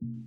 thank you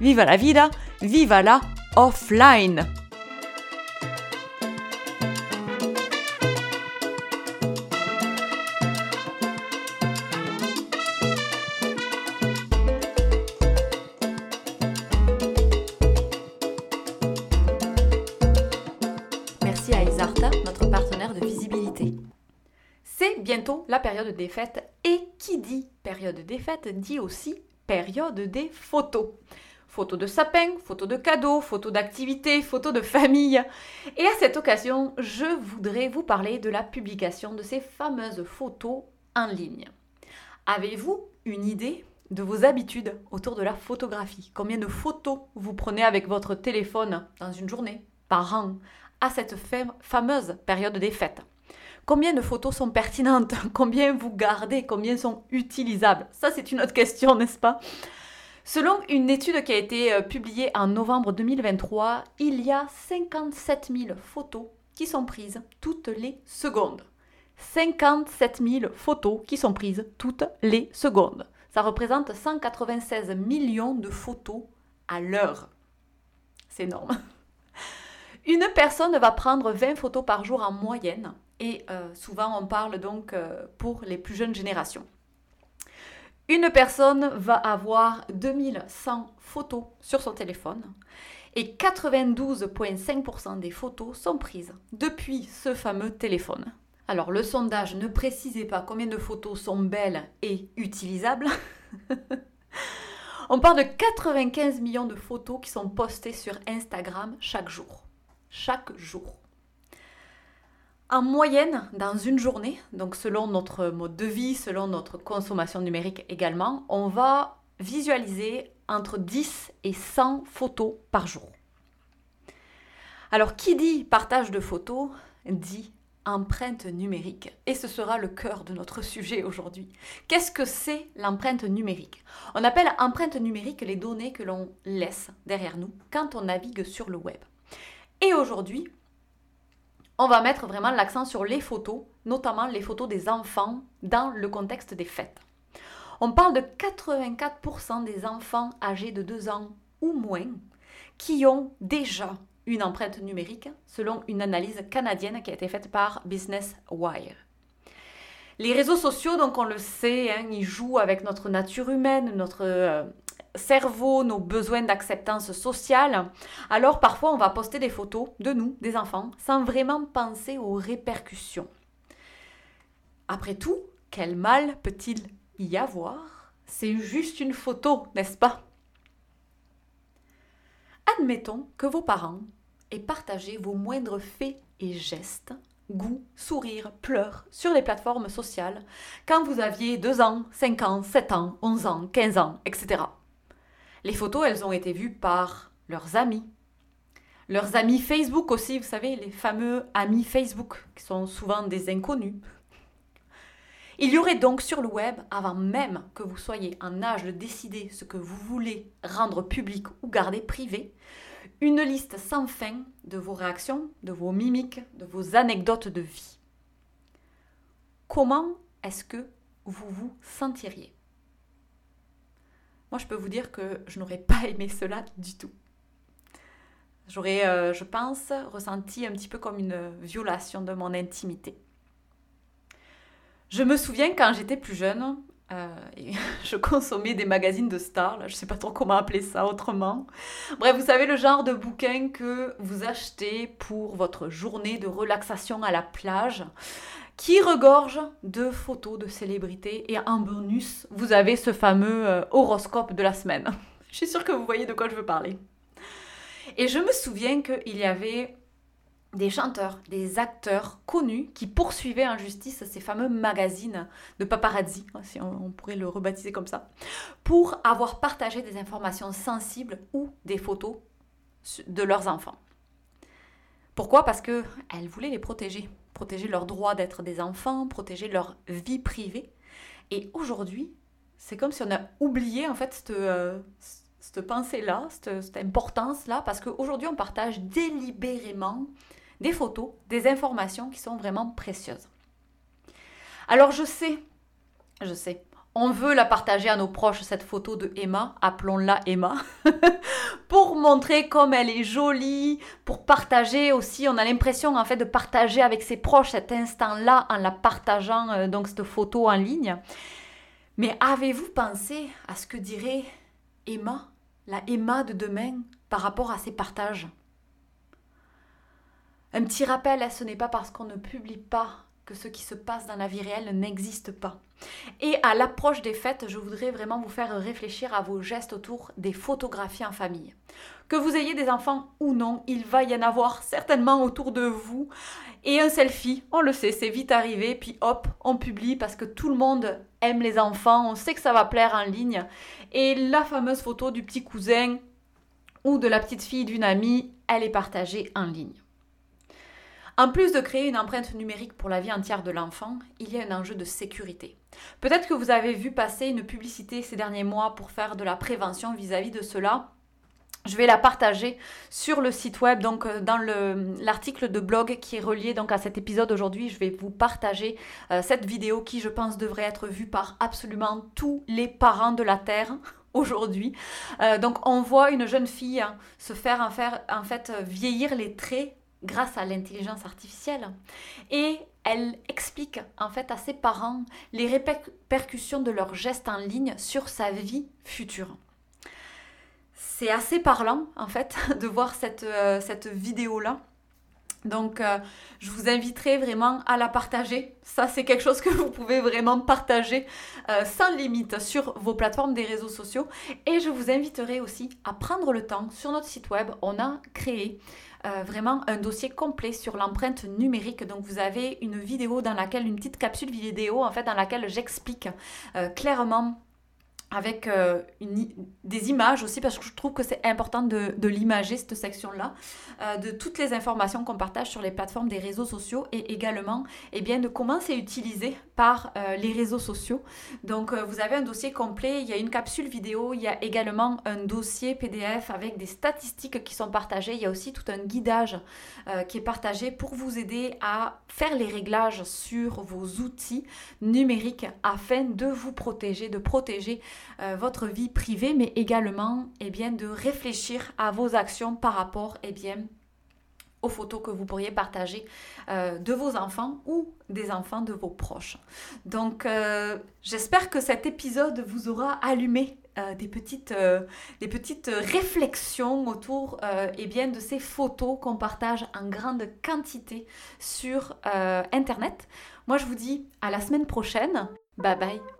viva la vida, viva la offline. Merci à Isarta, notre partenaire de visibilité. C'est bientôt la période des fêtes et qui dit période des fêtes dit aussi période des photos. Photos de sapin, photos de cadeaux, photos d'activités, photos de famille. Et à cette occasion, je voudrais vous parler de la publication de ces fameuses photos en ligne. Avez-vous une idée de vos habitudes autour de la photographie? Combien de photos vous prenez avec votre téléphone dans une journée, par an, à cette fameuse période des fêtes? Combien de photos sont pertinentes Combien vous gardez Combien sont utilisables Ça, c'est une autre question, n'est-ce pas Selon une étude qui a été euh, publiée en novembre 2023, il y a 57 000 photos qui sont prises toutes les secondes. 57 000 photos qui sont prises toutes les secondes. Ça représente 196 millions de photos à l'heure. C'est énorme. Une personne va prendre 20 photos par jour en moyenne et euh, souvent on parle donc euh, pour les plus jeunes générations. Une personne va avoir 2100 photos sur son téléphone et 92,5% des photos sont prises depuis ce fameux téléphone. Alors le sondage ne précisait pas combien de photos sont belles et utilisables. On parle de 95 millions de photos qui sont postées sur Instagram chaque jour. Chaque jour. En moyenne, dans une journée, donc selon notre mode de vie, selon notre consommation numérique également, on va visualiser entre 10 et 100 photos par jour. Alors qui dit partage de photos dit empreinte numérique. Et ce sera le cœur de notre sujet aujourd'hui. Qu'est-ce que c'est l'empreinte numérique? On appelle empreinte numérique les données que l'on laisse derrière nous quand on navigue sur le web. Et aujourd'hui, on va mettre vraiment l'accent sur les photos, notamment les photos des enfants dans le contexte des fêtes. On parle de 84% des enfants âgés de 2 ans ou moins qui ont déjà une empreinte numérique, selon une analyse canadienne qui a été faite par Business Wire. Les réseaux sociaux, donc on le sait, hein, ils jouent avec notre nature humaine, notre euh, cerveau, nos besoins d'acceptance sociale, alors parfois on va poster des photos de nous, des enfants, sans vraiment penser aux répercussions. Après tout, quel mal peut-il y avoir? C'est juste une photo, n'est-ce pas? Admettons que vos parents aient partagé vos moindres faits et gestes, goûts, sourires, pleurs sur les plateformes sociales quand vous aviez 2 ans, 5 ans, 7 ans, 11 ans, 15 ans, etc. Les photos, elles ont été vues par leurs amis. Leurs amis Facebook aussi, vous savez, les fameux amis Facebook, qui sont souvent des inconnus. Il y aurait donc sur le web, avant même que vous soyez en âge de décider ce que vous voulez rendre public ou garder privé, une liste sans fin de vos réactions, de vos mimiques, de vos anecdotes de vie. Comment est-ce que vous vous sentiriez? Moi, je peux vous dire que je n'aurais pas aimé cela du tout. J'aurais, euh, je pense, ressenti un petit peu comme une violation de mon intimité. Je me souviens quand j'étais plus jeune, euh, je consommais des magazines de stars, je ne sais pas trop comment appeler ça autrement. Bref, vous savez le genre de bouquin que vous achetez pour votre journée de relaxation à la plage qui regorge de photos de célébrités et en bonus, vous avez ce fameux euh, horoscope de la semaine. je suis sûre que vous voyez de quoi je veux parler. Et je me souviens qu'il y avait des chanteurs, des acteurs connus qui poursuivaient en justice ces fameux magazines de paparazzi, hein, si on, pourrait le rebaptiser comme ça, pour avoir partagé des informations sensibles ou des photos de leurs enfants. Pourquoi? Parce qu'elles voulaient les protéger, protéger leur droit d'être des enfants, protéger leur vie privée. Et aujourd'hui, c'est comme si on a oublié en fait cette, euh, cette pensée-là, cette, cette importance-là, parce qu'aujourd'hui on partage délibérément des photos, des informations qui sont vraiment précieuses. Alors je sais, je sais, on veut la partager à nos proches, cette photo de Emma, appelons-la Emma, pour montrer comme elle est jolie, pour partager aussi, on a l'impression en fait de partager avec ses proches cet instant-là en la partageant, euh, donc cette photo en ligne. Mais avez-vous pensé à ce que dirait Emma, la Emma de demain, par rapport à ces partages? Un petit rappel, ce n'est pas parce qu'on ne publie pas ce qui se passe dans la vie réelle n'existe pas. Et à l'approche des fêtes, je voudrais vraiment vous faire réfléchir à vos gestes autour des photographies en famille. Que vous ayez des enfants ou non, il va y en avoir certainement autour de vous. Et un selfie, on le sait, c'est vite arrivé, puis hop, on publie parce que tout le monde aime les enfants, on sait que ça va plaire en ligne. Et la fameuse photo du petit cousin ou de la petite fille d'une amie, elle est partagée en ligne. En plus de créer une empreinte numérique pour la vie entière de l'enfant, il y a un enjeu de sécurité. Peut-être que vous avez vu passer une publicité ces derniers mois pour faire de la prévention vis-à-vis de cela. Je vais la partager sur le site web, donc euh, dans l'article de blog qui est relié à cet épisode aujourd'hui. Je vais vous partager euh, cette vidéo qui, je pense, devrait être vue par absolument tous les parents de la Terre aujourd'hui. Euh, donc on voit une jeune fille hein, se faire faire en fait vieillir les traits grâce à l'intelligence artificielle. Et elle explique en fait à ses parents les répercussions de leurs gestes en ligne sur sa vie future. C'est assez parlant en fait de voir cette, euh, cette vidéo-là. Donc, euh, je vous inviterai vraiment à la partager. Ça, c'est quelque chose que vous pouvez vraiment partager euh, sans limite sur vos plateformes des réseaux sociaux. Et je vous inviterai aussi à prendre le temps sur notre site web. On a créé euh, vraiment un dossier complet sur l'empreinte numérique. Donc vous avez une vidéo dans laquelle, une petite capsule vidéo en fait dans laquelle j'explique clairement avec euh, des images aussi, parce que je trouve que c'est important de, l'imager, cette section-là, euh, de toutes les informations qu'on partage sur les plateformes des réseaux sociaux et également eh bien, de comment c'est utilisé par euh, les réseaux sociaux. Donc, vous avez un dossier complet, il y a une capsule vidéo, il y a également un dossier PDF avec des statistiques qui sont partagées, il y a aussi tout un guidage qui est partagé pour vous aider à faire les réglages sur vos outils numériques afin de vous protéger, de protéger euh, votre vie privée, mais également eh bien, de réfléchir à vos actions par rapport eh bien, aux photos que vous pourriez partager euh, de vos enfants ou des enfants de vos proches. Donc euh, j'espère que cet épisode vous aura allumé des, petites, des petites réflexions autour eh bien, de ces photos qu'on partage en grande quantité sur Internet. Moi je vous dis à la semaine prochaine. Bye bye.